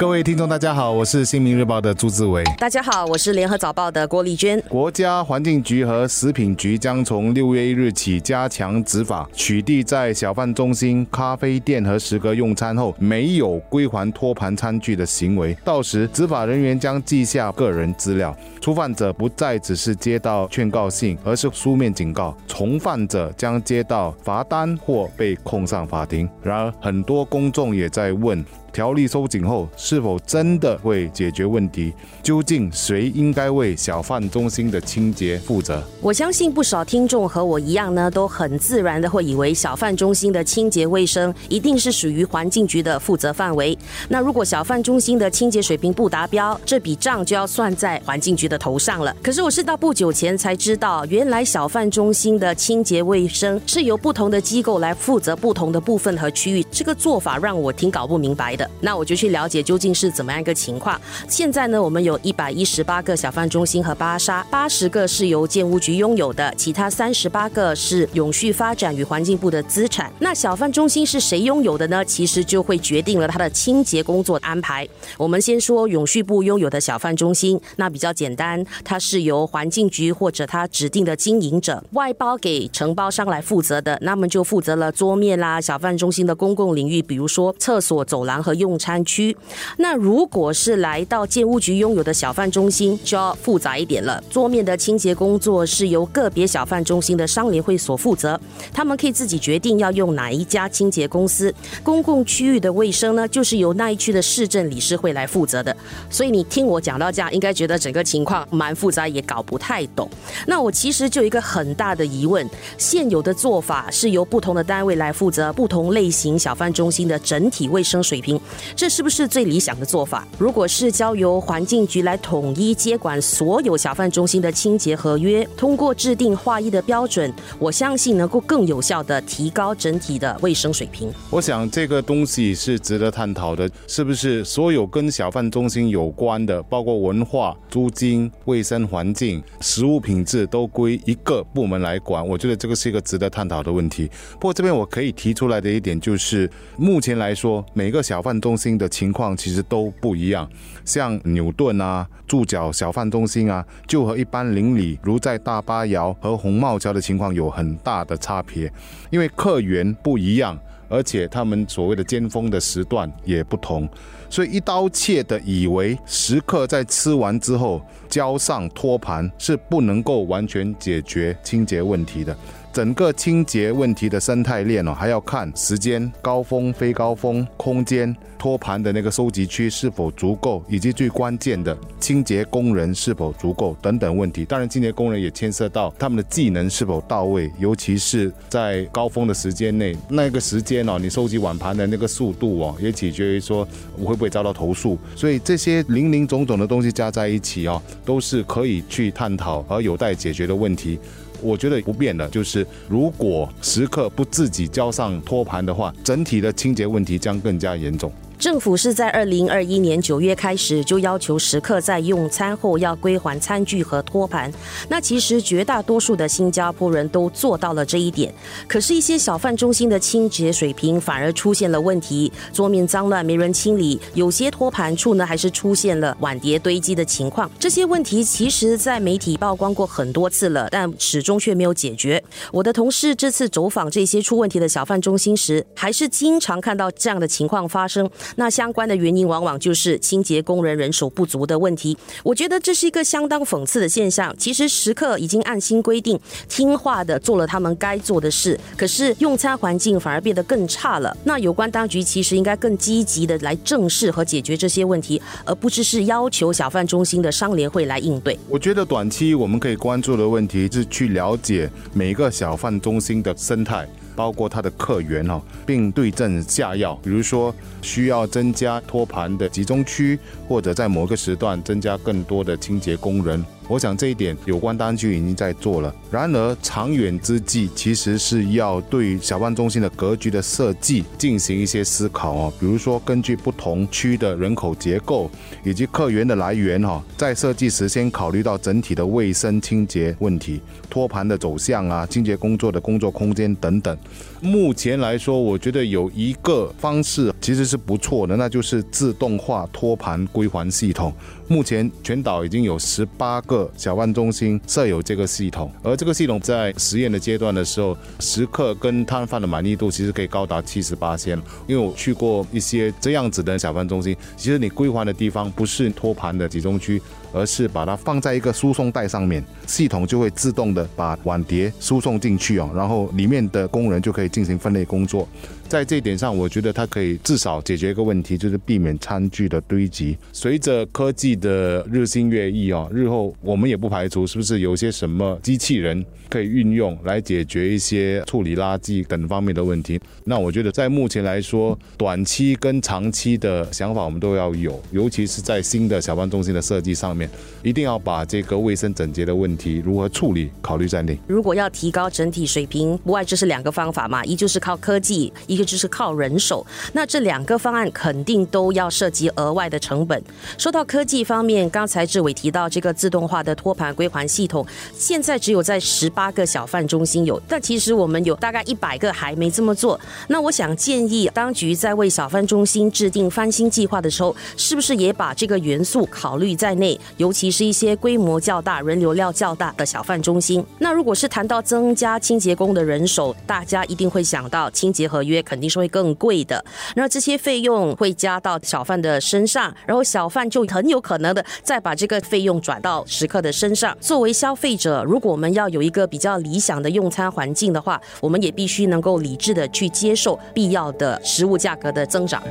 各位听众，大家好，我是新民日报的朱志伟。大家好，我是联合早报的郭丽娟。国家环境局和食品局将从六月一日起加强执法，取缔在小贩中心、咖啡店和食阁用餐后没有归还托盘餐具的行为。到时，执法人员将记下个人资料，初犯者不再只是接到劝告信，而是书面警告；从犯者将接到罚单或被控上法庭。然而，很多公众也在问。条例收紧后，是否真的会解决问题？究竟谁应该为小贩中心的清洁负责？我相信不少听众和我一样呢，都很自然的会以为小贩中心的清洁卫生一定是属于环境局的负责范围。那如果小贩中心的清洁水平不达标，这笔账就要算在环境局的头上了。可是我是到不久前才知道，原来小贩中心的清洁卫生是由不同的机构来负责不同的部分和区域。这个做法让我挺搞不明白。那我就去了解究竟是怎么样一个情况。现在呢，我们有一百一十八个小贩中心和巴沙，八十个是由建屋局拥有的，其他三十八个是永续发展与环境部的资产。那小贩中心是谁拥有的呢？其实就会决定了它的清洁工作安排。我们先说永续部拥有的小贩中心，那比较简单，它是由环境局或者它指定的经营者外包给承包商来负责的，那么就负责了桌面啦，小贩中心的公共领域，比如说厕所、走廊和。用餐区，那如果是来到建屋局拥有的小贩中心，就要复杂一点了。桌面的清洁工作是由个别小贩中心的商联会所负责，他们可以自己决定要用哪一家清洁公司。公共区域的卫生呢，就是由那一区的市政理事会来负责的。所以你听我讲到这样，应该觉得整个情况蛮复杂，也搞不太懂。那我其实就有一个很大的疑问：现有的做法是由不同的单位来负责不同类型小贩中心的整体卫生水平。这是不是最理想的做法？如果是交由环境局来统一接管所有小贩中心的清洁合约，通过制定划一的标准，我相信能够更有效的提高整体的卫生水平。我想这个东西是值得探讨的，是不是所有跟小贩中心有关的，包括文化、租金、卫生环境、食物品质，都归一个部门来管？我觉得这个是一个值得探讨的问题。不过这边我可以提出来的一点就是，目前来说，每个小贩饭中心的情况其实都不一样，像牛顿啊、住脚小贩中心啊，就和一般邻里如在大巴窑和红帽桥的情况有很大的差别，因为客源不一样，而且他们所谓的尖峰的时段也不同，所以一刀切的以为食客在吃完之后交上托盘是不能够完全解决清洁问题的。整个清洁问题的生态链哦，还要看时间、高峰、非高峰、空间、托盘的那个收集区是否足够，以及最关键的清洁工人是否足够等等问题。当然，清洁工人也牵涉到他们的技能是否到位，尤其是在高峰的时间内，那个时间哦，你收集碗盘的那个速度哦，也取决于说我会不会遭到投诉。所以这些零零总总的东西加在一起哦，都是可以去探讨而有待解决的问题。我觉得不变的就是，如果食客不自己交上托盘的话，整体的清洁问题将更加严重。政府是在二零二一年九月开始就要求食客在用餐后要归还餐具和托盘。那其实绝大多数的新加坡人都做到了这一点。可是，一些小贩中心的清洁水平反而出现了问题，桌面脏乱没人清理，有些托盘处呢还是出现了碗碟堆积的情况。这些问题其实，在媒体曝光过很多次了，但始终却没有解决。我的同事这次走访这些出问题的小贩中心时，还是经常看到这样的情况发生。那相关的原因往往就是清洁工人人手不足的问题。我觉得这是一个相当讽刺的现象。其实食客已经按新规定听话的做了他们该做的事，可是用餐环境反而变得更差了。那有关当局其实应该更积极的来正视和解决这些问题，而不只是要求小贩中心的商联会来应对。我觉得短期我们可以关注的问题是去了解每一个小贩中心的生态。包括它的客源哦，并对症下药。比如说，需要增加托盘的集中区，或者在某个时段增加更多的清洁工人。我想这一点有关当局已经在做了。然而长远之计，其实是要对小贩中心的格局的设计进行一些思考哦。比如说，根据不同区的人口结构以及客源的来源哈，在设计时先考虑到整体的卫生清洁问题、托盘的走向啊、清洁工作的工作空间等等。目前来说，我觉得有一个方式其实是不错的，那就是自动化托盘归还系统。目前全岛已经有十八个小贩中心设有这个系统，而这个系统在实验的阶段的时候，食客跟摊贩的满意度其实可以高达七十八千。因为我去过一些这样子的小贩中心，其实你归还的地方不是托盘的集中区，而是把它放在一个输送带上面，系统就会自动的把碗碟输送进去哦，然后里面的工人就可以进行分类工作。在这一点上，我觉得它可以至少解决一个问题，就是避免餐具的堆积。随着科技的日新月异啊，日后我们也不排除是不是有些什么机器人可以运用来解决一些处理垃圾等方面的问题。那我觉得在目前来说，短期跟长期的想法我们都要有，尤其是在新的小贩中心的设计上面，一定要把这个卫生整洁的问题如何处理考虑在内。如果要提高整体水平，不外就是两个方法嘛，一就是靠科技，一个。就是靠人手，那这两个方案肯定都要涉及额外的成本。说到科技方面，刚才志伟提到这个自动化的托盘归还系统，现在只有在十八个小贩中心有，但其实我们有大概一百个还没这么做。那我想建议当局在为小贩中心制定翻新计划的时候，是不是也把这个元素考虑在内？尤其是一些规模较大、人流量较大的小贩中心。那如果是谈到增加清洁工的人手，大家一定会想到清洁合约。肯定是会更贵的，那这些费用会加到小贩的身上，然后小贩就很有可能的再把这个费用转到食客的身上。作为消费者，如果我们要有一个比较理想的用餐环境的话，我们也必须能够理智的去接受必要的食物价格的增长。